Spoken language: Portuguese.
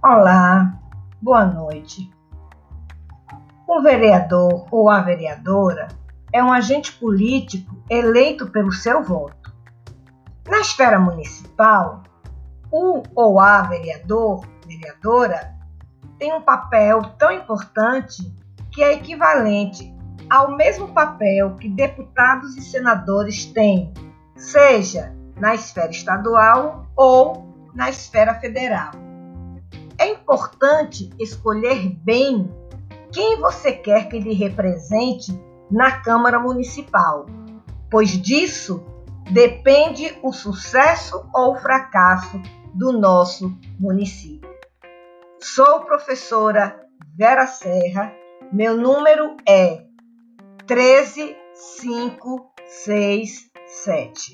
Olá, boa noite. O vereador ou a vereadora é um agente político eleito pelo seu voto. Na esfera municipal, o ou a vereador, vereadora, tem um papel tão importante que é equivalente ao mesmo papel que deputados e senadores têm, seja na esfera estadual ou na esfera federal. É importante escolher bem quem você quer que lhe represente na Câmara Municipal, pois disso depende o sucesso ou o fracasso do nosso município. Sou professora Vera Serra, meu número é 13567.